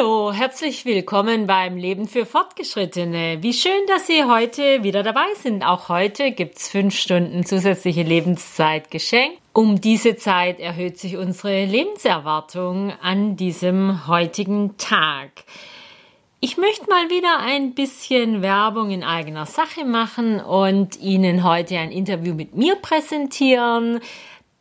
Hallo, herzlich willkommen beim Leben für Fortgeschrittene. Wie schön, dass Sie heute wieder dabei sind. Auch heute gibt's fünf Stunden zusätzliche Lebenszeit geschenkt. Um diese Zeit erhöht sich unsere Lebenserwartung an diesem heutigen Tag. Ich möchte mal wieder ein bisschen Werbung in eigener Sache machen und Ihnen heute ein Interview mit mir präsentieren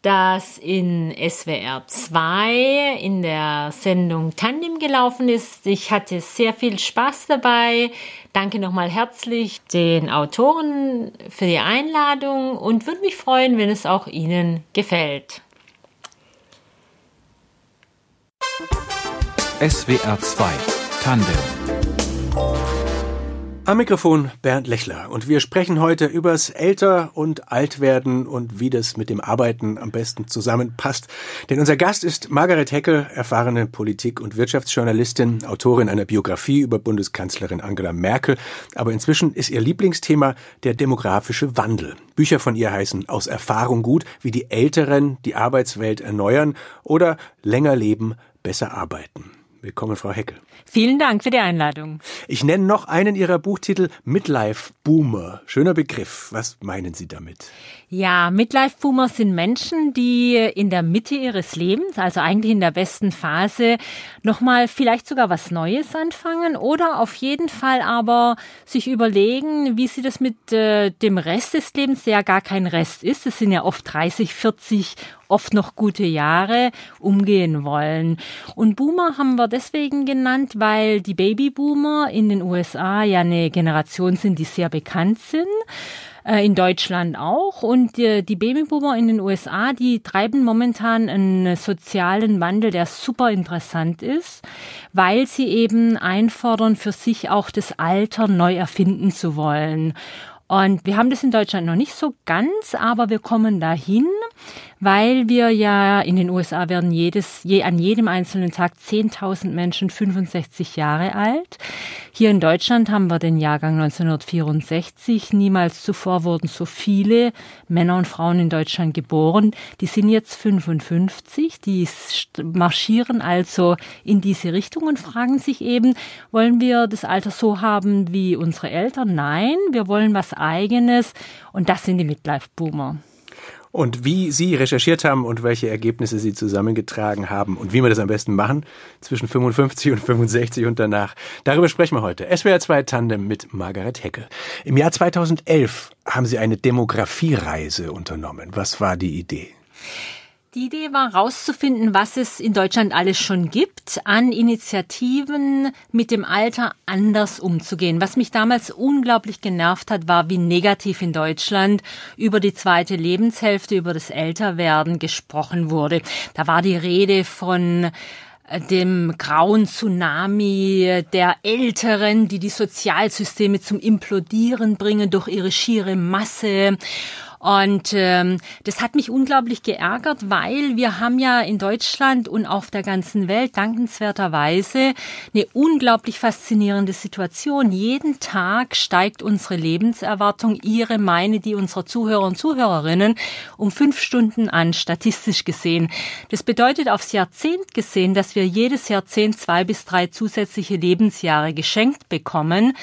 das in SWR 2 in der Sendung Tandem gelaufen ist. Ich hatte sehr viel Spaß dabei. Danke nochmal herzlich den Autoren für die Einladung und würde mich freuen, wenn es auch Ihnen gefällt. SWR 2 Tandem am Mikrofon Bernd Lechler und wir sprechen heute übers Älter- und Altwerden und wie das mit dem Arbeiten am besten zusammenpasst. Denn unser Gast ist Margaret Heckel, erfahrene Politik- und Wirtschaftsjournalistin, Autorin einer Biografie über Bundeskanzlerin Angela Merkel. Aber inzwischen ist ihr Lieblingsthema der demografische Wandel. Bücher von ihr heißen Aus Erfahrung gut, wie die Älteren die Arbeitswelt erneuern oder Länger leben, besser arbeiten. Willkommen, Frau Heckel. Vielen Dank für die Einladung. Ich nenne noch einen Ihrer Buchtitel Midlife Boomer. Schöner Begriff. Was meinen Sie damit? Ja, Midlife Boomer sind Menschen, die in der Mitte ihres Lebens, also eigentlich in der besten Phase, nochmal vielleicht sogar was Neues anfangen oder auf jeden Fall aber sich überlegen, wie sie das mit äh, dem Rest des Lebens, der ja gar kein Rest ist, es sind ja oft 30, 40 oft noch gute Jahre umgehen wollen. Und Boomer haben wir deswegen genannt, weil die Babyboomer in den USA ja eine Generation sind, die sehr bekannt sind äh, in Deutschland auch. Und die, die Babyboomer in den USA, die treiben momentan einen sozialen Wandel, der super interessant ist, weil sie eben einfordern, für sich auch das Alter neu erfinden zu wollen. Und wir haben das in Deutschland noch nicht so ganz, aber wir kommen dahin weil wir ja in den USA werden jedes, je, an jedem einzelnen Tag 10.000 Menschen 65 Jahre alt. Hier in Deutschland haben wir den Jahrgang 1964. Niemals zuvor wurden so viele Männer und Frauen in Deutschland geboren. Die sind jetzt 55. Die marschieren also in diese Richtung und fragen sich eben, wollen wir das Alter so haben wie unsere Eltern? Nein, wir wollen was eigenes. Und das sind die Midlife-Boomer und wie Sie recherchiert haben und welche Ergebnisse Sie zusammengetragen haben und wie wir das am besten machen zwischen 55 und 65 und danach. Darüber sprechen wir heute. SWR 2 Tandem mit Margaret Heckel. Im Jahr 2011 haben Sie eine Demografiereise unternommen. Was war die Idee? Die Idee war herauszufinden, was es in Deutschland alles schon gibt an Initiativen, mit dem Alter anders umzugehen. Was mich damals unglaublich genervt hat, war, wie negativ in Deutschland über die zweite Lebenshälfte, über das Älterwerden gesprochen wurde. Da war die Rede von äh, dem grauen Tsunami der Älteren, die die Sozialsysteme zum Implodieren bringen durch ihre schiere Masse. Und ähm, das hat mich unglaublich geärgert, weil wir haben ja in Deutschland und auf der ganzen Welt dankenswerterweise eine unglaublich faszinierende Situation. Jeden Tag steigt unsere Lebenserwartung, ihre, meine, die unserer Zuhörer und Zuhörerinnen um fünf Stunden an, statistisch gesehen. Das bedeutet aufs Jahrzehnt gesehen, dass wir jedes Jahrzehnt zwei bis drei zusätzliche Lebensjahre geschenkt bekommen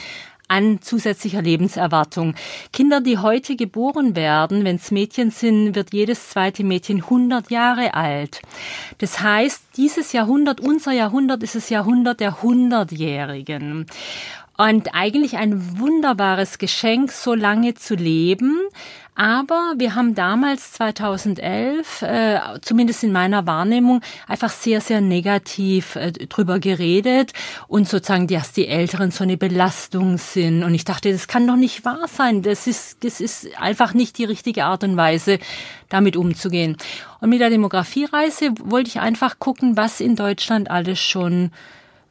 an zusätzlicher Lebenserwartung. Kinder, die heute geboren werden, wenn es Mädchen sind, wird jedes zweite Mädchen 100 Jahre alt. Das heißt, dieses Jahrhundert, unser Jahrhundert ist das Jahrhundert der Hundertjährigen. Und eigentlich ein wunderbares Geschenk, so lange zu leben. Aber wir haben damals 2011, äh, zumindest in meiner Wahrnehmung, einfach sehr, sehr negativ äh, drüber geredet und sozusagen, dass die Älteren so eine Belastung sind. Und ich dachte, das kann doch nicht wahr sein. Das ist, das ist einfach nicht die richtige Art und Weise, damit umzugehen. Und mit der Demografiereise wollte ich einfach gucken, was in Deutschland alles schon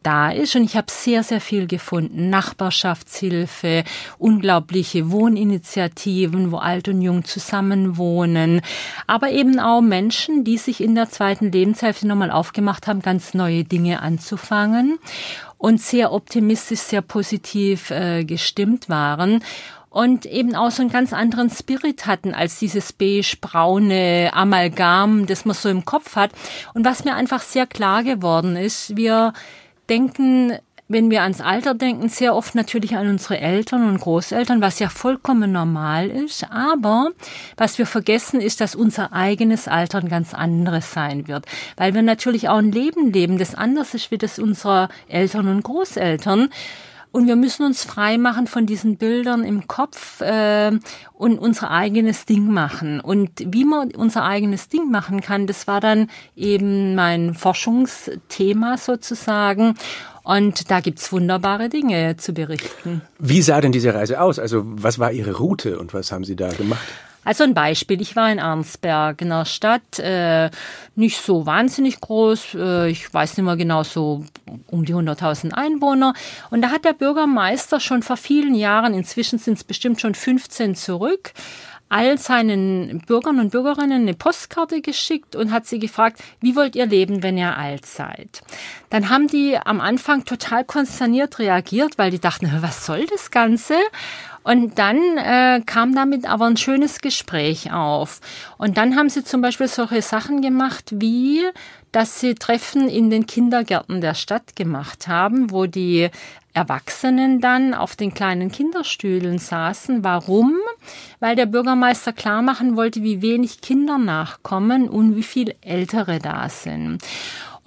da ist. Und ich habe sehr, sehr viel gefunden. Nachbarschaftshilfe, unglaubliche Wohninitiativen, wo alt und jung zusammenwohnen. Aber eben auch Menschen, die sich in der zweiten Lebenshälfte nochmal aufgemacht haben, ganz neue Dinge anzufangen und sehr optimistisch, sehr positiv äh, gestimmt waren und eben auch so einen ganz anderen Spirit hatten als dieses beige-braune Amalgam, das man so im Kopf hat. Und was mir einfach sehr klar geworden ist, wir denken wenn wir ans Alter denken, sehr oft natürlich an unsere Eltern und Großeltern, was ja vollkommen normal ist. Aber was wir vergessen, ist, dass unser eigenes Alter ein ganz anderes sein wird. Weil wir natürlich auch ein Leben leben, das anders ist wie das unserer Eltern und Großeltern. Und wir müssen uns frei machen von diesen Bildern im Kopf äh, und unser eigenes Ding machen. Und wie man unser eigenes Ding machen kann, das war dann eben mein Forschungsthema sozusagen. Und da gibt's wunderbare Dinge zu berichten. Wie sah denn diese Reise aus? Also was war Ihre Route und was haben Sie da gemacht? Also ein Beispiel, ich war in Arnsberg in einer Stadt, äh, nicht so wahnsinnig groß, äh, ich weiß nicht mehr genau, so um die 100.000 Einwohner. Und da hat der Bürgermeister schon vor vielen Jahren, inzwischen sind es bestimmt schon 15 zurück, all seinen Bürgern und Bürgerinnen eine Postkarte geschickt und hat sie gefragt, wie wollt ihr leben, wenn ihr alt seid? Dann haben die am Anfang total konsterniert reagiert, weil die dachten, was soll das Ganze? Und dann äh, kam damit aber ein schönes Gespräch auf. Und dann haben sie zum Beispiel solche Sachen gemacht wie, dass sie Treffen in den Kindergärten der Stadt gemacht haben, wo die Erwachsenen dann auf den kleinen Kinderstühlen saßen. Warum? Weil der Bürgermeister klar machen wollte, wie wenig Kinder nachkommen und wie viel Ältere da sind.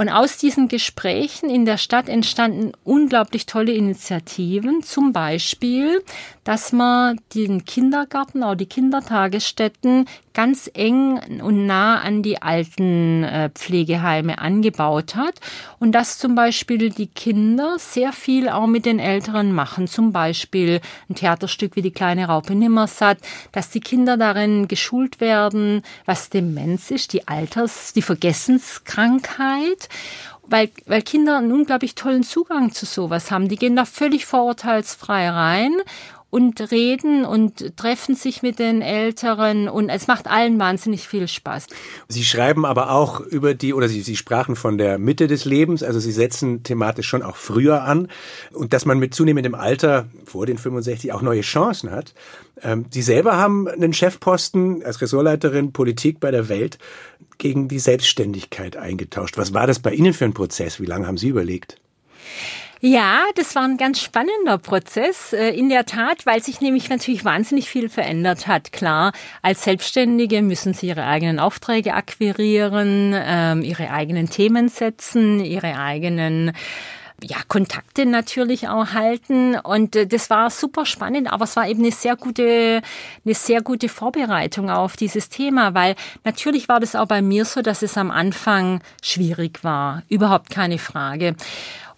Und aus diesen Gesprächen in der Stadt entstanden unglaublich tolle Initiativen. Zum Beispiel, dass man den Kindergarten, auch die Kindertagesstätten ganz eng und nah an die alten äh, Pflegeheime angebaut hat und dass zum Beispiel die Kinder sehr viel auch mit den Älteren machen. Zum Beispiel ein Theaterstück wie die kleine Raupe Nimmersatt, dass die Kinder darin geschult werden, was Demenz ist, die Alters, die Vergessenskrankheit weil, weil Kinder einen unglaublich tollen Zugang zu sowas haben. Die gehen da völlig vorurteilsfrei rein und reden und treffen sich mit den Älteren und es macht allen wahnsinnig viel Spaß. Sie schreiben aber auch über die, oder Sie, Sie sprachen von der Mitte des Lebens, also Sie setzen thematisch schon auch früher an und dass man mit zunehmendem Alter vor den 65 auch neue Chancen hat. Ähm, Sie selber haben einen Chefposten als Ressortleiterin Politik bei der Welt gegen die Selbstständigkeit eingetauscht. Was war das bei Ihnen für ein Prozess? Wie lange haben Sie überlegt? Ja, das war ein ganz spannender Prozess. Äh, in der Tat, weil sich nämlich natürlich wahnsinnig viel verändert hat. Klar, als Selbstständige müssen sie ihre eigenen Aufträge akquirieren, ähm, ihre eigenen Themen setzen, ihre eigenen ja, Kontakte natürlich auch halten. Und äh, das war super spannend, aber es war eben eine sehr gute, eine sehr gute Vorbereitung auf dieses Thema, weil natürlich war das auch bei mir so, dass es am Anfang schwierig war. Überhaupt keine Frage.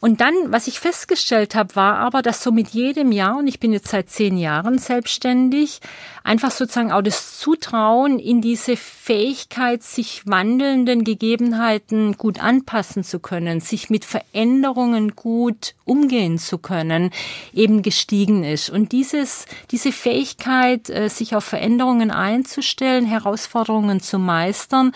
Und dann, was ich festgestellt habe, war aber, dass so mit jedem Jahr, und ich bin jetzt seit zehn Jahren selbstständig, einfach sozusagen auch das Zutrauen in diese Fähigkeit, sich wandelnden Gegebenheiten gut anpassen zu können, sich mit Veränderungen gut umgehen zu können, eben gestiegen ist. Und dieses, diese Fähigkeit, äh, sich auf Veränderungen einzustellen, Herausforderungen zu meistern,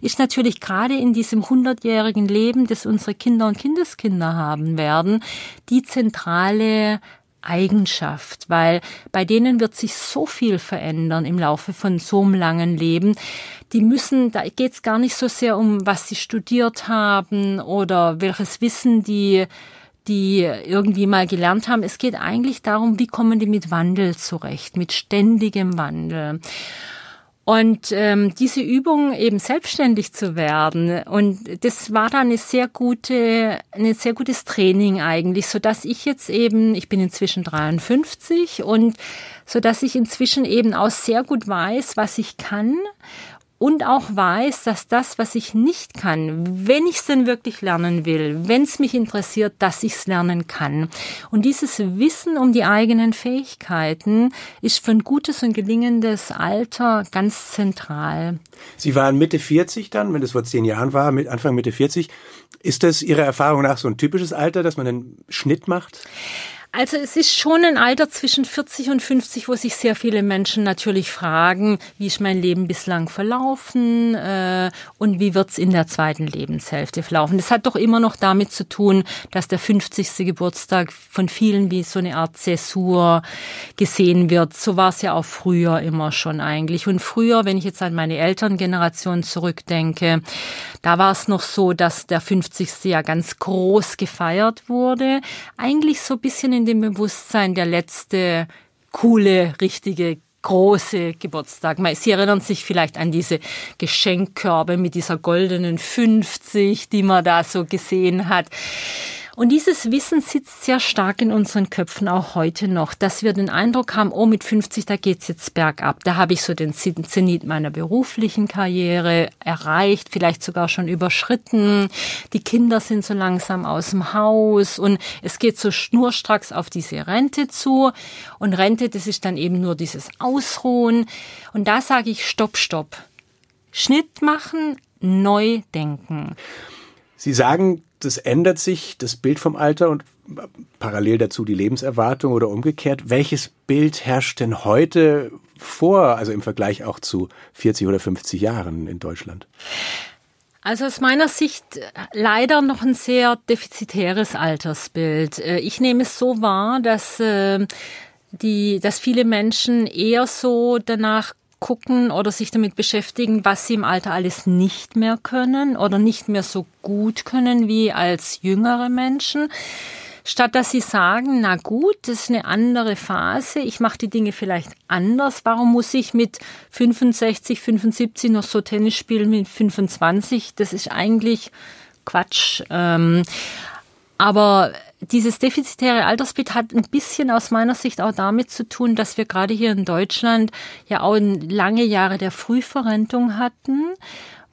ist natürlich gerade in diesem hundertjährigen Leben, das unsere Kinder und Kindeskinder haben werden, die zentrale Eigenschaft, weil bei denen wird sich so viel verändern im Laufe von so einem langen Leben. Die müssen, da geht es gar nicht so sehr um, was sie studiert haben oder welches Wissen die die irgendwie mal gelernt haben. Es geht eigentlich darum, wie kommen die mit Wandel zurecht, mit ständigem Wandel. Und ähm, diese Übung eben selbstständig zu werden und das war dann eine sehr gute, ein sehr gutes Training eigentlich, so dass ich jetzt eben, ich bin inzwischen 53 und so dass ich inzwischen eben auch sehr gut weiß, was ich kann und auch weiß, dass das, was ich nicht kann, wenn ich es denn wirklich lernen will, wenn es mich interessiert, dass ich es lernen kann. Und dieses Wissen um die eigenen Fähigkeiten ist für ein gutes und gelingendes Alter ganz zentral. Sie waren Mitte 40 dann, wenn das vor zehn Jahren war, mit Anfang Mitte 40. Ist das Ihrer Erfahrung nach so ein typisches Alter, dass man einen Schnitt macht? Also es ist schon ein Alter zwischen 40 und 50, wo sich sehr viele Menschen natürlich fragen, wie ist mein Leben bislang verlaufen äh, und wie wird's in der zweiten Lebenshälfte verlaufen. Das hat doch immer noch damit zu tun, dass der 50. Geburtstag von vielen wie so eine Art Zäsur gesehen wird. So war es ja auch früher immer schon eigentlich. Und früher, wenn ich jetzt an meine Elterngeneration zurückdenke, da war es noch so, dass der 50. ja ganz groß gefeiert wurde. Eigentlich so ein bisschen in dem Bewusstsein der letzte coole, richtige große Geburtstag. Sie erinnern sich vielleicht an diese Geschenkkörbe mit dieser goldenen 50, die man da so gesehen hat. Und dieses Wissen sitzt sehr stark in unseren Köpfen auch heute noch, dass wir den Eindruck haben, oh, mit 50, da geht's jetzt bergab. Da habe ich so den Zenit meiner beruflichen Karriere erreicht, vielleicht sogar schon überschritten. Die Kinder sind so langsam aus dem Haus und es geht so schnurstracks auf diese Rente zu. Und Rente, das ist dann eben nur dieses Ausruhen. Und da sage ich, stopp, stopp. Schnitt machen, neu denken. Sie sagen, das ändert sich, das Bild vom Alter und parallel dazu die Lebenserwartung oder umgekehrt. Welches Bild herrscht denn heute vor, also im Vergleich auch zu 40 oder 50 Jahren in Deutschland? Also aus meiner Sicht leider noch ein sehr defizitäres Altersbild. Äh, ich nehme es so wahr, dass äh, die, dass viele Menschen eher so danach gucken oder sich damit beschäftigen, was sie im Alter alles nicht mehr können oder nicht mehr so gut können wie als jüngere Menschen. Statt dass sie sagen, na gut, das ist eine andere Phase, ich mache die Dinge vielleicht anders. Warum muss ich mit 65, 75 noch so Tennis spielen mit 25? Das ist eigentlich Quatsch. Ähm, aber dieses defizitäre Altersbild hat ein bisschen aus meiner Sicht auch damit zu tun, dass wir gerade hier in Deutschland ja auch lange Jahre der Frühverrentung hatten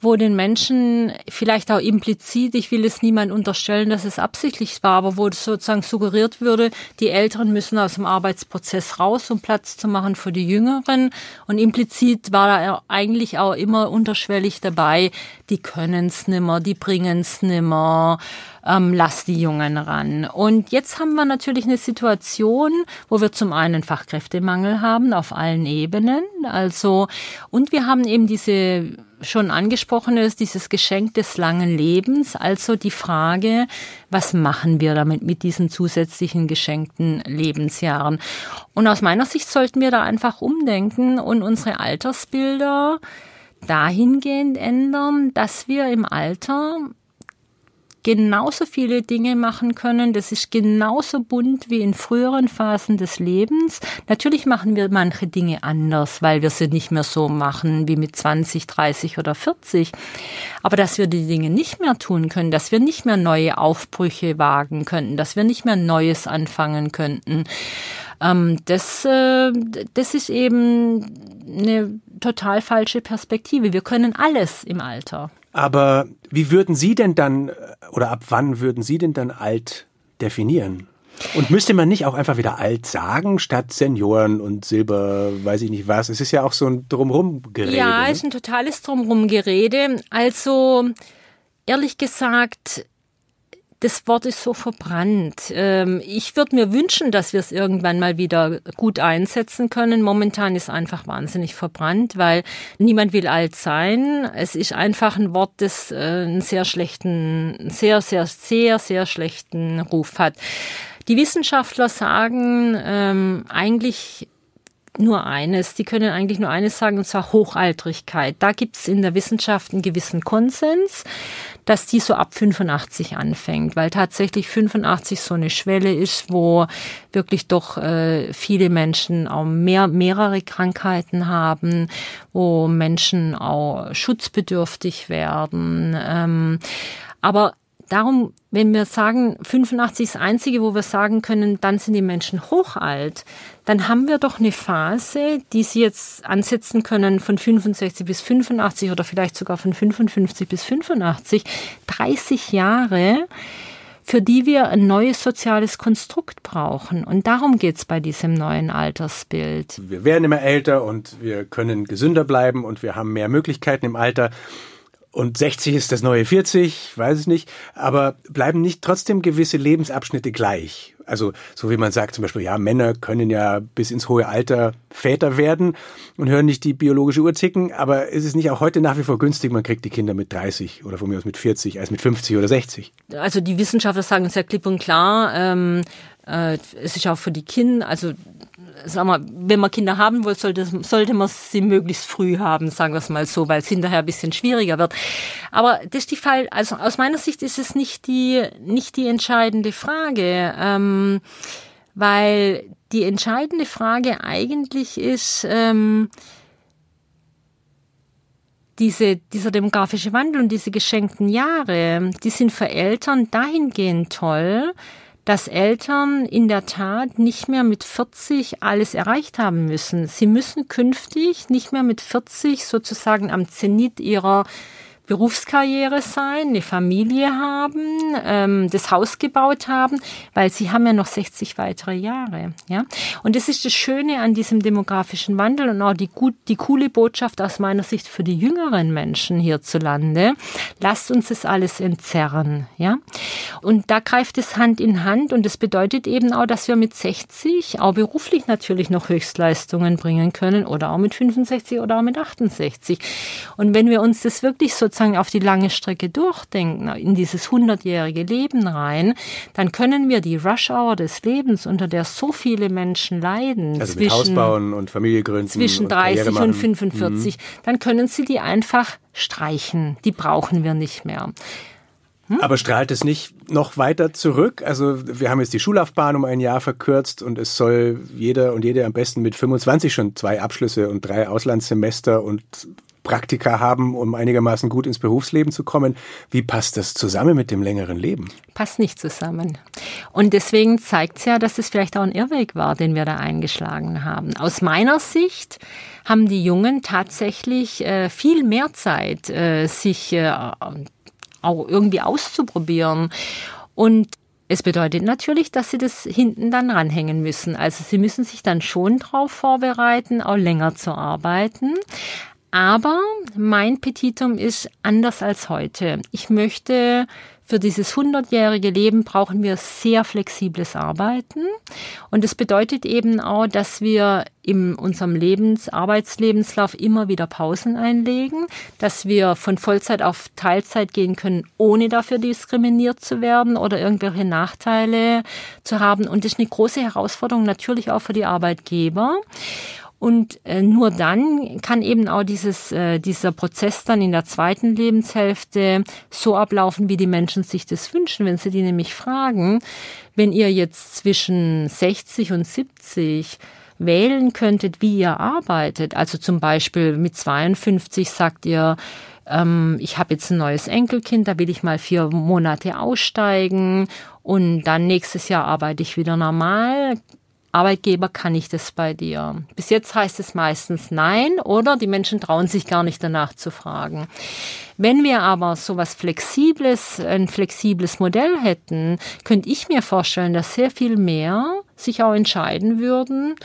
wo den Menschen vielleicht auch implizit, ich will es niemand unterstellen, dass es absichtlich war, aber wo sozusagen suggeriert würde, die Älteren müssen aus dem Arbeitsprozess raus, um Platz zu machen für die Jüngeren. Und implizit war da eigentlich auch immer unterschwellig dabei, die können es nimmer, die bringen es nimmer ähm, lass die Jungen ran. Und jetzt haben wir natürlich eine Situation, wo wir zum einen Fachkräftemangel haben auf allen Ebenen. Also, und wir haben eben diese schon angesprochen ist, dieses Geschenk des langen Lebens, also die Frage, was machen wir damit mit diesen zusätzlichen geschenkten Lebensjahren? Und aus meiner Sicht sollten wir da einfach umdenken und unsere Altersbilder dahingehend ändern, dass wir im Alter genauso viele Dinge machen können. Das ist genauso bunt wie in früheren Phasen des Lebens. Natürlich machen wir manche Dinge anders, weil wir sie nicht mehr so machen wie mit 20, 30 oder 40. Aber dass wir die Dinge nicht mehr tun können, dass wir nicht mehr neue Aufbrüche wagen könnten, dass wir nicht mehr Neues anfangen könnten, ähm, das, äh, das ist eben eine total falsche Perspektive. Wir können alles im Alter. Aber wie würden Sie denn dann, oder ab wann würden Sie denn dann alt definieren? Und müsste man nicht auch einfach wieder alt sagen, statt Senioren und Silber, weiß ich nicht was? Es ist ja auch so ein Drumrum-Gerede. Ja, es ne? ist ein totales Drumrum-Gerede. Also, ehrlich gesagt, das Wort ist so verbrannt. Ähm, ich würde mir wünschen, dass wir es irgendwann mal wieder gut einsetzen können. Momentan ist einfach wahnsinnig verbrannt, weil niemand will alt sein. Es ist einfach ein Wort, das äh, einen sehr schlechten, sehr, sehr, sehr, sehr schlechten Ruf hat. Die Wissenschaftler sagen ähm, eigentlich nur eines. Die können eigentlich nur eines sagen, und zwar Hochaltrigkeit. Da gibt es in der Wissenschaft einen gewissen Konsens dass die so ab 85 anfängt, weil tatsächlich 85 so eine Schwelle ist, wo wirklich doch äh, viele Menschen auch mehr, mehrere Krankheiten haben, wo Menschen auch schutzbedürftig werden. Ähm, aber darum, wenn wir sagen, 85 ist das Einzige, wo wir sagen können, dann sind die Menschen hochalt, dann haben wir doch eine Phase, die Sie jetzt ansetzen können von 65 bis 85 oder vielleicht sogar von 55 bis 85, 30 Jahre, für die wir ein neues soziales Konstrukt brauchen. Und darum geht's bei diesem neuen Altersbild. Wir werden immer älter und wir können gesünder bleiben und wir haben mehr Möglichkeiten im Alter. Und 60 ist das neue 40, weiß ich nicht, aber bleiben nicht trotzdem gewisse Lebensabschnitte gleich? Also so wie man sagt zum Beispiel, ja, Männer können ja bis ins hohe Alter Väter werden und hören nicht die biologische Uhr ticken, aber ist es nicht auch heute nach wie vor günstig, man kriegt die Kinder mit 30 oder von mir aus mit 40 als mit 50 oder 60? Also die Wissenschaftler sagen es ja klipp und klar, ähm, äh, es ist auch für die Kinder, also sag mal, wenn man Kinder haben will, sollte, sollte man sie möglichst früh haben, sagen wir es mal so, weil es hinterher ein bisschen schwieriger wird. Aber das ist die Fall, also aus meiner Sicht ist es nicht die, nicht die entscheidende Frage, ähm, weil die entscheidende Frage eigentlich ist, ähm, diese, dieser demografische Wandel und diese geschenkten Jahre, die sind für Eltern dahingehend toll, dass Eltern in der Tat nicht mehr mit 40 alles erreicht haben müssen. Sie müssen künftig nicht mehr mit 40 sozusagen am Zenit ihrer Berufskarriere sein, eine Familie haben, ähm, das Haus gebaut haben, weil sie haben ja noch 60 weitere Jahre. Ja? Und das ist das Schöne an diesem demografischen Wandel und auch die, gut, die coole Botschaft aus meiner Sicht für die jüngeren Menschen hierzulande. Lasst uns das alles entzerren. Ja? Und da greift es Hand in Hand und das bedeutet eben auch, dass wir mit 60 auch beruflich natürlich noch Höchstleistungen bringen können oder auch mit 65 oder auch mit 68. Und wenn wir uns das wirklich so sozusagen auf die lange Strecke durchdenken, in dieses hundertjährige Leben rein, dann können wir die Rush-Hour des Lebens, unter der so viele Menschen leiden, also zwischen, Haus bauen und Familie gründen zwischen 30 und, und 45, mhm. dann können Sie die einfach streichen. Die brauchen wir nicht mehr. Hm? Aber strahlt es nicht noch weiter zurück? Also wir haben jetzt die Schullaufbahn um ein Jahr verkürzt und es soll jeder und jede am besten mit 25 schon zwei Abschlüsse und drei Auslandssemester und Praktika haben, um einigermaßen gut ins Berufsleben zu kommen. Wie passt das zusammen mit dem längeren Leben? Passt nicht zusammen. Und deswegen zeigt es ja, dass es vielleicht auch ein Irrweg war, den wir da eingeschlagen haben. Aus meiner Sicht haben die Jungen tatsächlich äh, viel mehr Zeit, äh, sich äh, auch irgendwie auszuprobieren. Und es bedeutet natürlich, dass sie das hinten dann ranhängen müssen. Also sie müssen sich dann schon darauf vorbereiten, auch länger zu arbeiten. Aber mein Petitum ist anders als heute. Ich möchte für dieses hundertjährige Leben brauchen wir sehr flexibles Arbeiten. Und das bedeutet eben auch, dass wir in unserem Lebens, Arbeitslebenslauf immer wieder Pausen einlegen, dass wir von Vollzeit auf Teilzeit gehen können, ohne dafür diskriminiert zu werden oder irgendwelche Nachteile zu haben. Und das ist eine große Herausforderung natürlich auch für die Arbeitgeber. Und äh, nur dann kann eben auch dieses, äh, dieser Prozess dann in der zweiten Lebenshälfte so ablaufen, wie die Menschen sich das wünschen. Wenn sie die nämlich fragen, wenn ihr jetzt zwischen 60 und 70 wählen könntet, wie ihr arbeitet, also zum Beispiel mit 52 sagt ihr, ähm, ich habe jetzt ein neues Enkelkind, da will ich mal vier Monate aussteigen und dann nächstes Jahr arbeite ich wieder normal. Arbeitgeber, kann ich das bei dir? Bis jetzt heißt es meistens nein oder die Menschen trauen sich gar nicht danach zu fragen. Wenn wir aber so was Flexibles, ein flexibles Modell hätten, könnte ich mir vorstellen, dass sehr viel mehr sich auch entscheiden würden,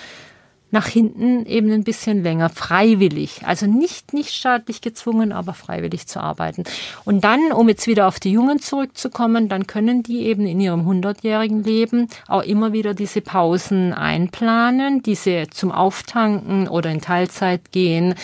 nach hinten eben ein bisschen länger, freiwillig. Also nicht, nicht staatlich gezwungen, aber freiwillig zu arbeiten. Und dann, um jetzt wieder auf die Jungen zurückzukommen, dann können die eben in ihrem hundertjährigen Leben auch immer wieder diese Pausen einplanen, diese zum Auftanken oder in Teilzeit gehen.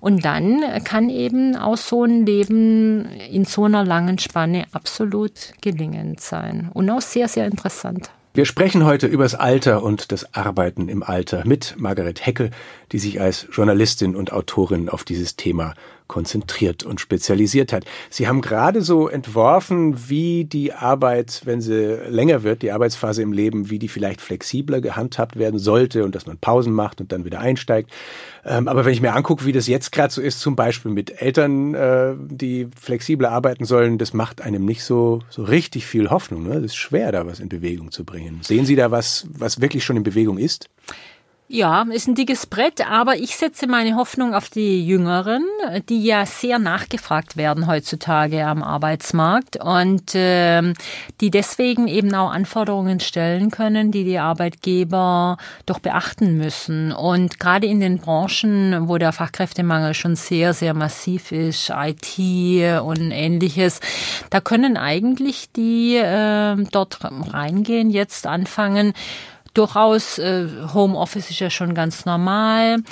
Und dann kann eben auch so ein Leben in so einer langen Spanne absolut gelingend sein und auch sehr, sehr interessant. Wir sprechen heute übers Alter und das Arbeiten im Alter mit Margaret Heckel, die sich als Journalistin und Autorin auf dieses Thema konzentriert und spezialisiert hat. Sie haben gerade so entworfen, wie die Arbeit, wenn sie länger wird, die Arbeitsphase im Leben, wie die vielleicht flexibler gehandhabt werden sollte und dass man Pausen macht und dann wieder einsteigt. Ähm, aber wenn ich mir angucke, wie das jetzt gerade so ist, zum Beispiel mit Eltern, äh, die flexibler arbeiten sollen, das macht einem nicht so, so richtig viel Hoffnung. Ne? Es ist schwer, da was in Bewegung zu bringen. Sehen Sie da was, was wirklich schon in Bewegung ist? Ja, ist ein dickes Brett, aber ich setze meine Hoffnung auf die Jüngeren, die ja sehr nachgefragt werden heutzutage am Arbeitsmarkt und äh, die deswegen eben auch Anforderungen stellen können, die die Arbeitgeber doch beachten müssen. Und gerade in den Branchen, wo der Fachkräftemangel schon sehr, sehr massiv ist, IT und ähnliches, da können eigentlich die äh, dort reingehen, jetzt anfangen, durchaus, äh, Homeoffice ist ja schon ganz normal,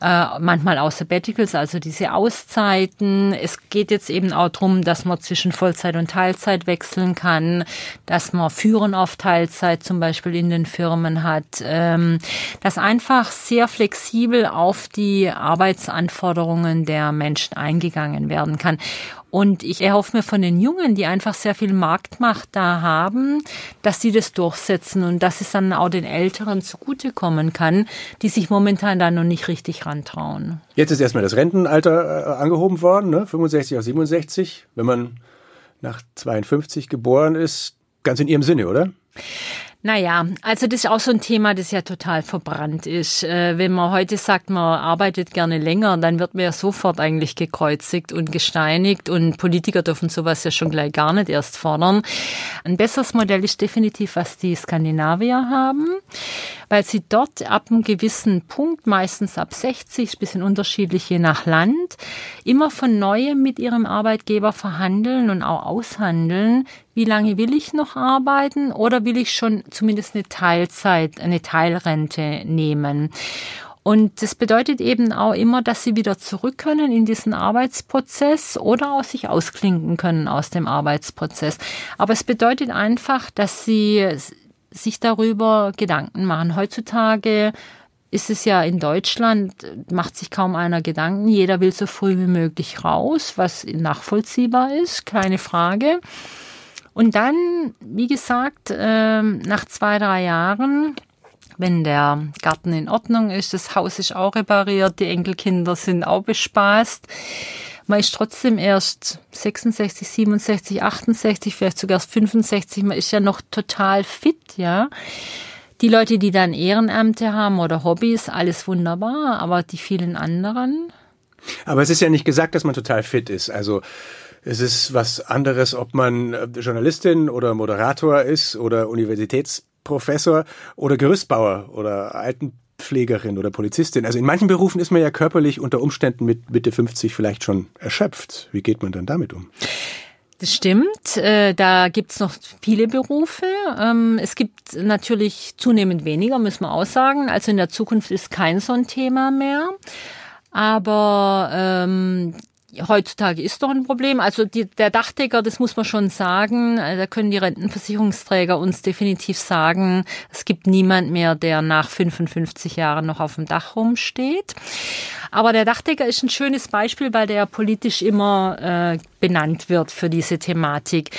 äh, manchmal auch Sabbaticals, also diese Auszeiten. Es geht jetzt eben auch darum, dass man zwischen Vollzeit und Teilzeit wechseln kann, dass man Führen auf Teilzeit zum Beispiel in den Firmen hat, ähm, dass einfach sehr flexibel auf die Arbeitsanforderungen der Menschen eingegangen werden kann. Und ich erhoffe mir von den Jungen, die einfach sehr viel Marktmacht da haben, dass sie das durchsetzen und dass es dann auch den Älteren zugutekommen kann, die sich momentan da noch nicht richtig rantrauen. Jetzt ist erstmal das Rentenalter äh, angehoben worden, ne? 65 auf 67. Wenn man nach 52 geboren ist, ganz in Ihrem Sinne, oder? Naja, also das ist auch so ein Thema, das ja total verbrannt ist. Äh, wenn man heute sagt, man arbeitet gerne länger, dann wird man ja sofort eigentlich gekreuzigt und gesteinigt und Politiker dürfen sowas ja schon gleich gar nicht erst fordern. Ein besseres Modell ist definitiv, was die Skandinavier haben, weil sie dort ab einem gewissen Punkt, meistens ab 60, bisschen unterschiedlich je nach Land, immer von neuem mit ihrem Arbeitgeber verhandeln und auch aushandeln, wie lange will ich noch arbeiten oder will ich schon zumindest eine Teilzeit, eine Teilrente nehmen. Und das bedeutet eben auch immer, dass sie wieder zurück können in diesen Arbeitsprozess oder auch sich ausklinken können aus dem Arbeitsprozess. Aber es bedeutet einfach, dass sie sich darüber Gedanken machen. Heutzutage ist es ja in Deutschland, macht sich kaum einer Gedanken. Jeder will so früh wie möglich raus, was nachvollziehbar ist, keine Frage. Und dann, wie gesagt, ähm, nach zwei, drei Jahren, wenn der Garten in Ordnung ist, das Haus ist auch repariert, die Enkelkinder sind auch bespaßt, man ist trotzdem erst 66, 67, 68, vielleicht sogar 65, man ist ja noch total fit, ja. Die Leute, die dann Ehrenämter haben oder Hobbys, alles wunderbar, aber die vielen anderen. Aber es ist ja nicht gesagt, dass man total fit ist. Also es ist was anderes, ob man äh, Journalistin oder Moderator ist oder Universitätsprofessor oder Gerüstbauer oder Altenpflegerin oder Polizistin. Also in manchen Berufen ist man ja körperlich unter Umständen mit Mitte 50 vielleicht schon erschöpft. Wie geht man dann damit um? Das stimmt. Äh, da gibt's noch viele Berufe. Ähm, es gibt natürlich zunehmend weniger, müssen wir auch sagen. Also in der Zukunft ist kein so ein Thema mehr. Aber ähm, heutzutage ist doch ein Problem. Also die, der Dachdecker, das muss man schon sagen, äh, da können die Rentenversicherungsträger uns definitiv sagen, es gibt niemand mehr, der nach 55 Jahren noch auf dem Dach rumsteht. Aber der Dachdecker ist ein schönes Beispiel, weil der politisch immer äh, benannt wird für diese Thematik.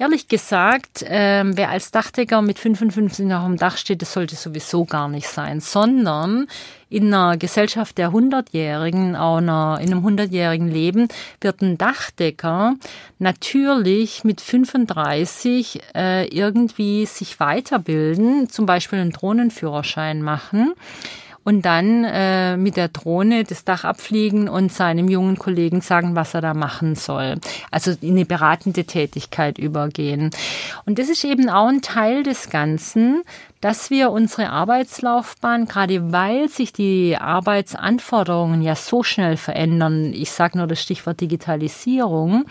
Ehrlich gesagt, äh, wer als Dachdecker mit 55 auf dem Dach steht, das sollte sowieso gar nicht sein, sondern in einer Gesellschaft der Hundertjährigen, auch in einem hundertjährigen Leben, wird ein Dachdecker natürlich mit 35 äh, irgendwie sich weiterbilden, zum Beispiel einen Drohnenführerschein machen und dann äh, mit der Drohne das Dach abfliegen und seinem jungen Kollegen sagen, was er da machen soll. Also in eine beratende Tätigkeit übergehen. Und das ist eben auch ein Teil des Ganzen, dass wir unsere Arbeitslaufbahn, gerade weil sich die Arbeitsanforderungen ja so schnell verändern, ich sage nur das Stichwort Digitalisierung,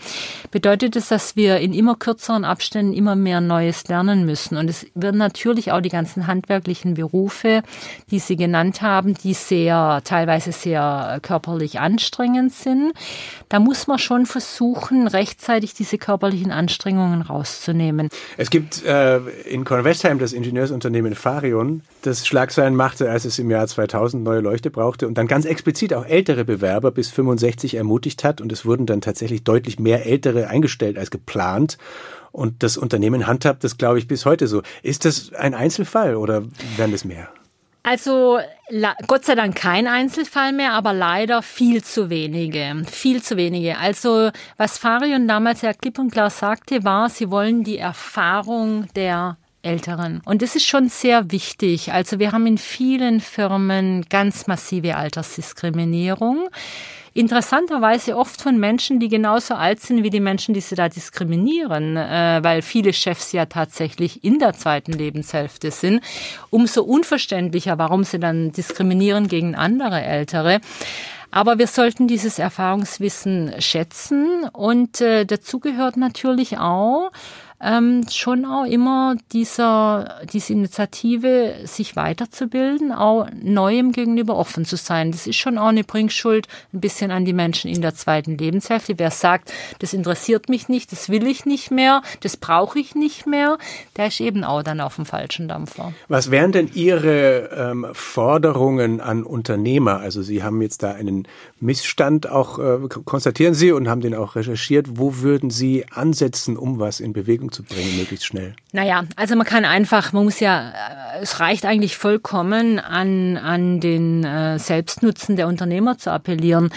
bedeutet es, dass wir in immer kürzeren Abständen immer mehr Neues lernen müssen. Und es werden natürlich auch die ganzen handwerklichen Berufe, die Sie genannt haben, die sehr, teilweise sehr körperlich anstrengend sind. Da muss man schon versuchen, rechtzeitig diese körperlichen Anstrengungen rauszunehmen. Es gibt äh, in Kornwestheim das Ingenieursunternehmen Unternehmen Farion, das Schlagzeilen machte, als es im Jahr 2000 neue Leuchte brauchte und dann ganz explizit auch ältere Bewerber bis 65 ermutigt hat und es wurden dann tatsächlich deutlich mehr Ältere eingestellt als geplant. Und das Unternehmen handhabt das, glaube ich, bis heute so. Ist das ein Einzelfall oder werden es mehr? Also Gott sei Dank kein Einzelfall mehr, aber leider viel zu wenige. Viel zu wenige. Also was Farion damals ja klipp und klar sagte, war, sie wollen die Erfahrung der Älteren. Und das ist schon sehr wichtig. Also wir haben in vielen Firmen ganz massive Altersdiskriminierung. Interessanterweise oft von Menschen, die genauso alt sind wie die Menschen, die sie da diskriminieren, äh, weil viele Chefs ja tatsächlich in der zweiten Lebenshälfte sind. Umso unverständlicher, warum sie dann diskriminieren gegen andere Ältere. Aber wir sollten dieses Erfahrungswissen schätzen und äh, dazu gehört natürlich auch, ähm, schon auch immer dieser, diese Initiative, sich weiterzubilden, auch Neuem gegenüber offen zu sein. Das ist schon auch eine Bringschuld ein bisschen an die Menschen in der zweiten Lebenshälfte. Wer sagt, das interessiert mich nicht, das will ich nicht mehr, das brauche ich nicht mehr, der ist eben auch dann auf dem falschen Dampfer. Was wären denn Ihre ähm, Forderungen an Unternehmer? Also Sie haben jetzt da einen Missstand auch, äh, konstatieren Sie und haben den auch recherchiert. Wo würden Sie ansetzen, um was in Bewegung Bewegung zu bringen, möglichst schnell? Naja, also man kann einfach, man muss ja, äh, es reicht eigentlich vollkommen an, an den äh, Selbstnutzen der Unternehmer zu appellieren.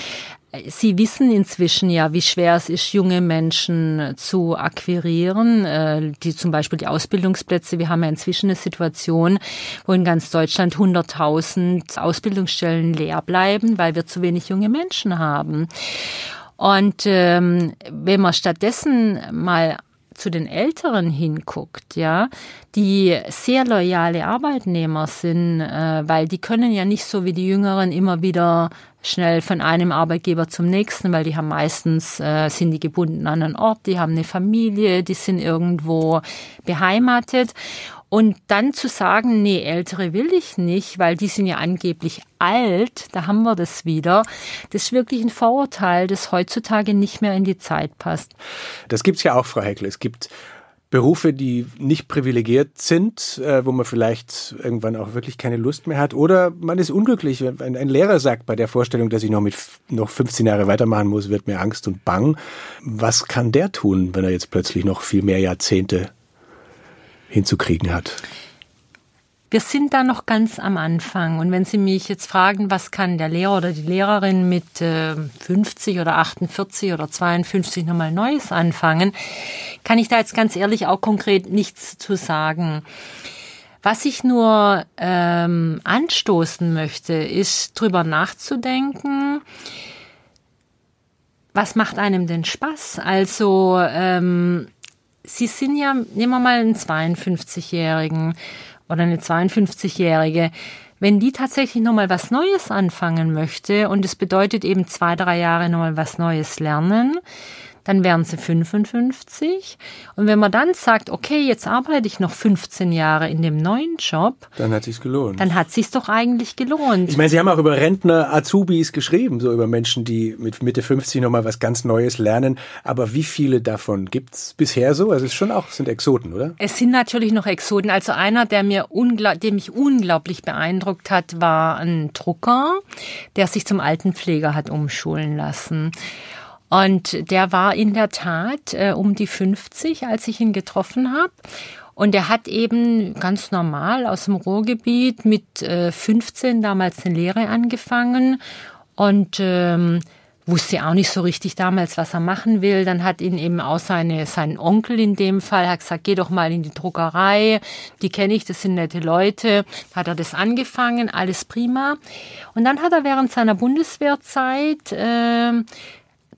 Sie wissen inzwischen ja, wie schwer es ist, junge Menschen zu akquirieren, äh, die zum Beispiel die Ausbildungsplätze. Wir haben ja inzwischen eine Situation, wo in ganz Deutschland 100.000 Ausbildungsstellen leer bleiben, weil wir zu wenig junge Menschen haben. Und ähm, wenn man stattdessen mal zu den Älteren hinguckt, ja, die sehr loyale Arbeitnehmer sind, äh, weil die können ja nicht so wie die Jüngeren immer wieder schnell von einem Arbeitgeber zum nächsten, weil die haben meistens, äh, sind die gebunden an einen Ort, die haben eine Familie, die sind irgendwo beheimatet. Und dann zu sagen, nee, Ältere will ich nicht, weil die sind ja angeblich alt, da haben wir das wieder. Das ist wirklich ein Vorurteil, das heutzutage nicht mehr in die Zeit passt. Das gibt's ja auch, Frau Heckel. Es gibt Berufe, die nicht privilegiert sind, äh, wo man vielleicht irgendwann auch wirklich keine Lust mehr hat. Oder man ist unglücklich. Wenn ein Lehrer sagt, bei der Vorstellung, dass ich noch mit noch 15 Jahre weitermachen muss, wird mir Angst und Bang. Was kann der tun, wenn er jetzt plötzlich noch viel mehr Jahrzehnte hinzukriegen hat? Wir sind da noch ganz am Anfang. Und wenn Sie mich jetzt fragen, was kann der Lehrer oder die Lehrerin mit äh, 50 oder 48 oder 52 nochmal Neues anfangen, kann ich da jetzt ganz ehrlich auch konkret nichts zu sagen. Was ich nur ähm, anstoßen möchte, ist drüber nachzudenken, was macht einem denn Spaß? Also ähm, Sie sind ja, nehmen wir mal einen 52-Jährigen oder eine 52-Jährige. Wenn die tatsächlich nochmal was Neues anfangen möchte und es bedeutet eben zwei, drei Jahre nochmal was Neues lernen, dann wären sie 55. Und wenn man dann sagt, okay, jetzt arbeite ich noch 15 Jahre in dem neuen Job, dann hat sich's gelohnt. Dann hat sich's doch eigentlich gelohnt. Ich meine, Sie haben auch über Rentner, Azubis geschrieben, so über Menschen, die mit Mitte 50 nochmal was ganz Neues lernen. Aber wie viele davon gibt's bisher so? Also es ist schon auch sind Exoten, oder? Es sind natürlich noch Exoten. Also einer, der mir der mich unglaublich beeindruckt hat, war ein Drucker, der sich zum Altenpfleger hat umschulen lassen. Und der war in der Tat äh, um die 50, als ich ihn getroffen habe. Und er hat eben ganz normal aus dem Ruhrgebiet mit äh, 15 damals eine Lehre angefangen und ähm, wusste auch nicht so richtig damals, was er machen will. Dann hat ihn eben auch seine, sein Onkel in dem Fall, hat gesagt, geh doch mal in die Druckerei, die kenne ich, das sind nette Leute. Hat er das angefangen, alles prima. Und dann hat er während seiner Bundeswehrzeit äh,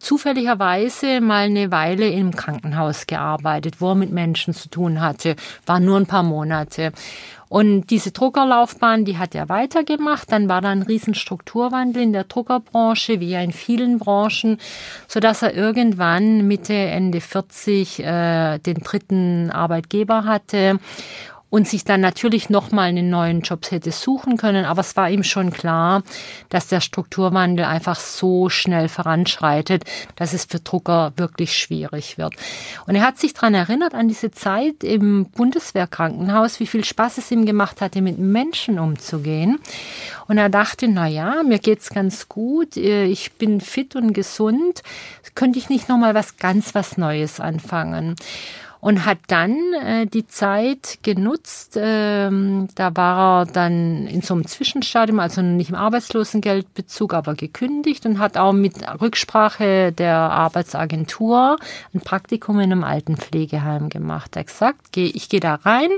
zufälligerweise mal eine Weile im Krankenhaus gearbeitet, wo er mit Menschen zu tun hatte, war nur ein paar Monate. Und diese Druckerlaufbahn, die hat er weitergemacht. Dann war da ein Riesenstrukturwandel in der Druckerbranche, wie ja in vielen Branchen, so dass er irgendwann Mitte, Ende 40 äh, den dritten Arbeitgeber hatte und sich dann natürlich nochmal einen neuen Job hätte suchen können. Aber es war ihm schon klar, dass der Strukturwandel einfach so schnell voranschreitet, dass es für Drucker wirklich schwierig wird. Und er hat sich daran erinnert, an diese Zeit im Bundeswehrkrankenhaus, wie viel Spaß es ihm gemacht hatte, mit Menschen umzugehen. Und er dachte, na ja, mir geht's ganz gut, ich bin fit und gesund, könnte ich nicht nochmal was ganz was Neues anfangen? Und hat dann äh, die Zeit genutzt. Ähm, da war er dann in so einem Zwischenstadium, also nicht im Arbeitslosengeldbezug, aber gekündigt und hat auch mit Rücksprache der Arbeitsagentur ein Praktikum in einem Altenpflegeheim gemacht. Er hat gesagt, ich gehe da rein,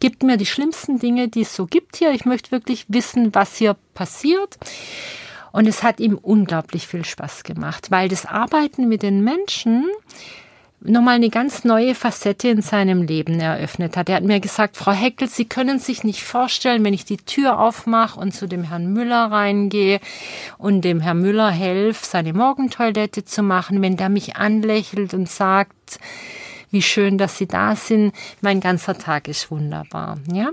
gibt mir die schlimmsten Dinge, die es so gibt hier. Ich möchte wirklich wissen, was hier passiert. Und es hat ihm unglaublich viel Spaß gemacht, weil das Arbeiten mit den Menschen nochmal eine ganz neue Facette in seinem Leben eröffnet hat. Er hat mir gesagt, Frau Heckel, Sie können sich nicht vorstellen, wenn ich die Tür aufmache und zu dem Herrn Müller reingehe und dem Herrn Müller helfe, seine Morgentoilette zu machen, wenn der mich anlächelt und sagt, wie schön, dass Sie da sind. Mein ganzer Tag ist wunderbar. Ja,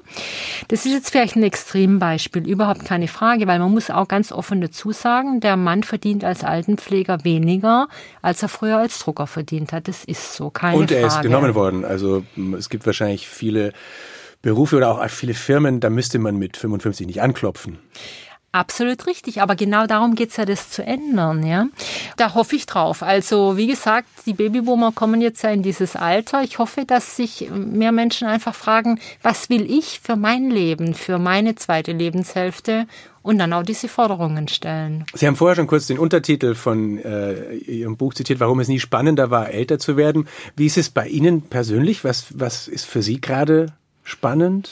das ist jetzt vielleicht ein Extrembeispiel, überhaupt keine Frage, weil man muss auch ganz offen dazu sagen, der Mann verdient als Altenpfleger weniger, als er früher als Drucker verdient hat. Das ist so, keine Und er Frage. ist genommen worden. Also es gibt wahrscheinlich viele Berufe oder auch viele Firmen, da müsste man mit 55 nicht anklopfen. Absolut richtig, aber genau darum geht's ja, das zu ändern. Ja? Da hoffe ich drauf. Also wie gesagt, die Babyboomer kommen jetzt ja in dieses Alter. Ich hoffe, dass sich mehr Menschen einfach fragen, was will ich für mein Leben, für meine zweite Lebenshälfte und dann auch diese Forderungen stellen. Sie haben vorher schon kurz den Untertitel von äh, Ihrem Buch zitiert, warum es nie spannender war, älter zu werden. Wie ist es bei Ihnen persönlich? Was, was ist für Sie gerade spannend?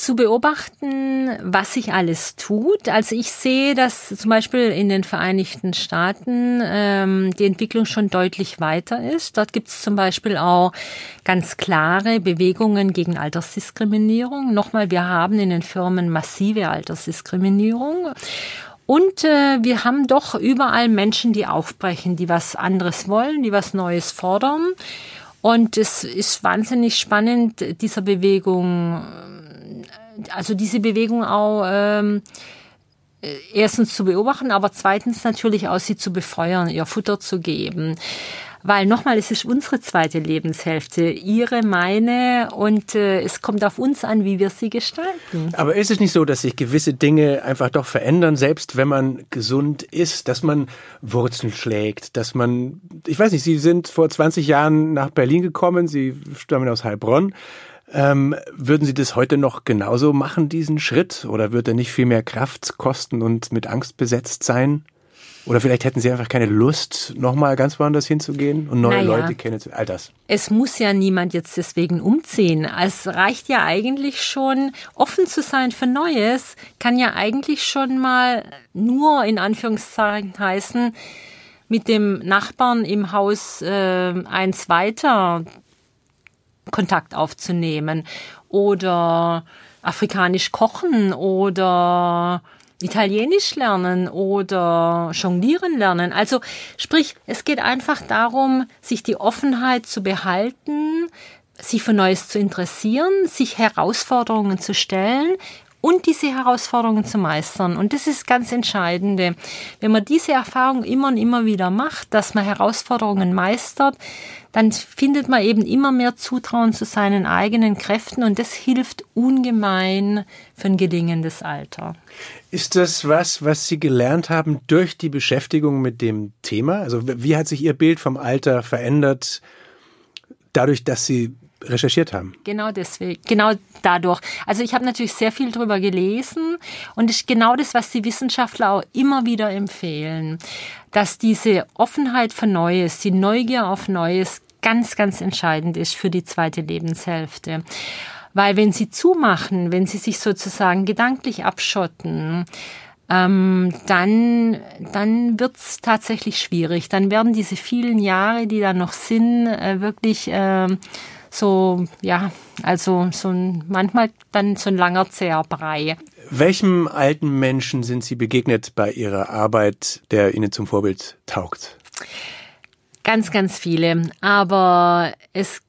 Zu beobachten, was sich alles tut. Also ich sehe, dass zum Beispiel in den Vereinigten Staaten ähm, die Entwicklung schon deutlich weiter ist. Dort gibt es zum Beispiel auch ganz klare Bewegungen gegen Altersdiskriminierung. Nochmal, wir haben in den Firmen massive Altersdiskriminierung. Und äh, wir haben doch überall Menschen, die aufbrechen, die was anderes wollen, die was Neues fordern. Und es ist wahnsinnig spannend, dieser Bewegung also diese Bewegung auch ähm, äh, erstens zu beobachten, aber zweitens natürlich auch sie zu befeuern, ihr Futter zu geben. Weil nochmal, es ist unsere zweite Lebenshälfte, ihre, meine und äh, es kommt auf uns an, wie wir sie gestalten. Aber ist es nicht so, dass sich gewisse Dinge einfach doch verändern, selbst wenn man gesund ist, dass man Wurzeln schlägt, dass man, ich weiß nicht, Sie sind vor 20 Jahren nach Berlin gekommen, Sie stammen aus Heilbronn. Ähm, würden Sie das heute noch genauso machen, diesen Schritt? Oder wird er nicht viel mehr Kraft kosten und mit Angst besetzt sein? Oder vielleicht hätten Sie einfach keine Lust, nochmal ganz woanders hinzugehen und neue naja, Leute kennenzulernen. All das. Es muss ja niemand jetzt deswegen umziehen. Es reicht ja eigentlich schon, offen zu sein für Neues, kann ja eigentlich schon mal nur in Anführungszeichen heißen, mit dem Nachbarn im Haus äh, eins weiter Kontakt aufzunehmen oder afrikanisch kochen oder Italienisch lernen oder jonglieren lernen. Also sprich, es geht einfach darum, sich die Offenheit zu behalten, sich für Neues zu interessieren, sich Herausforderungen zu stellen und diese Herausforderungen zu meistern. Und das ist ganz Entscheidende. Wenn man diese Erfahrung immer und immer wieder macht, dass man Herausforderungen meistert, dann findet man eben immer mehr Zutrauen zu seinen eigenen Kräften und das hilft ungemein für ein gelingendes Alter. Ist das was, was Sie gelernt haben durch die Beschäftigung mit dem Thema? Also wie hat sich Ihr Bild vom Alter verändert dadurch, dass Sie recherchiert haben. Genau deswegen, genau dadurch. Also ich habe natürlich sehr viel darüber gelesen und ist genau das, was die Wissenschaftler auch immer wieder empfehlen, dass diese Offenheit für Neues, die Neugier auf Neues ganz, ganz entscheidend ist für die zweite Lebenshälfte. Weil wenn sie zumachen, wenn sie sich sozusagen gedanklich abschotten, ähm, dann, dann wird's tatsächlich schwierig. Dann werden diese vielen Jahre, die da noch sind, äh, wirklich äh, so, ja, also so ein, manchmal dann so ein langer Zehrbrei. Welchem alten Menschen sind Sie begegnet bei Ihrer Arbeit, der Ihnen zum Vorbild taugt? Ganz, ganz viele. Aber es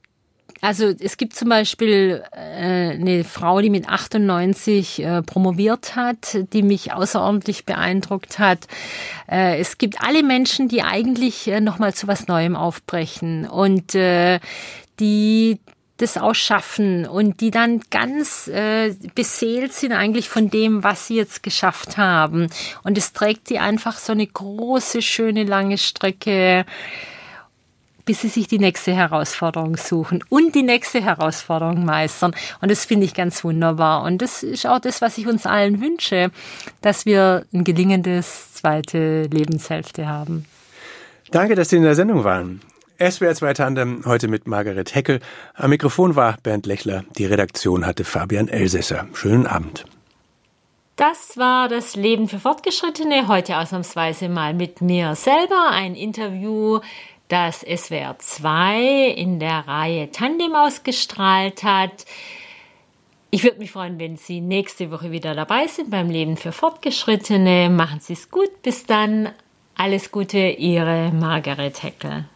also es gibt zum Beispiel äh, eine Frau, die mit 98 äh, promoviert hat, die mich außerordentlich beeindruckt hat. Äh, es gibt alle Menschen, die eigentlich äh, nochmal zu was Neuem aufbrechen und äh, die das auch schaffen und die dann ganz äh, beseelt sind eigentlich von dem, was sie jetzt geschafft haben. Und es trägt sie einfach so eine große, schöne, lange Strecke bis sie sich die nächste Herausforderung suchen und die nächste Herausforderung meistern. Und das finde ich ganz wunderbar. Und das ist auch das, was ich uns allen wünsche, dass wir ein gelingendes zweite Lebenshälfte haben. Danke, dass Sie in der Sendung waren. SWR 2 Tandem heute mit Margaret Heckel. Am Mikrofon war Bernd Lechler. Die Redaktion hatte Fabian Elsässer. Schönen Abend. Das war das Leben für Fortgeschrittene. Heute ausnahmsweise mal mit mir selber. Ein Interview, das SWR 2 in der Reihe Tandem ausgestrahlt hat. Ich würde mich freuen, wenn Sie nächste Woche wieder dabei sind beim Leben für Fortgeschrittene. Machen Sie es gut. Bis dann. Alles Gute, Ihre Margaret Heckel.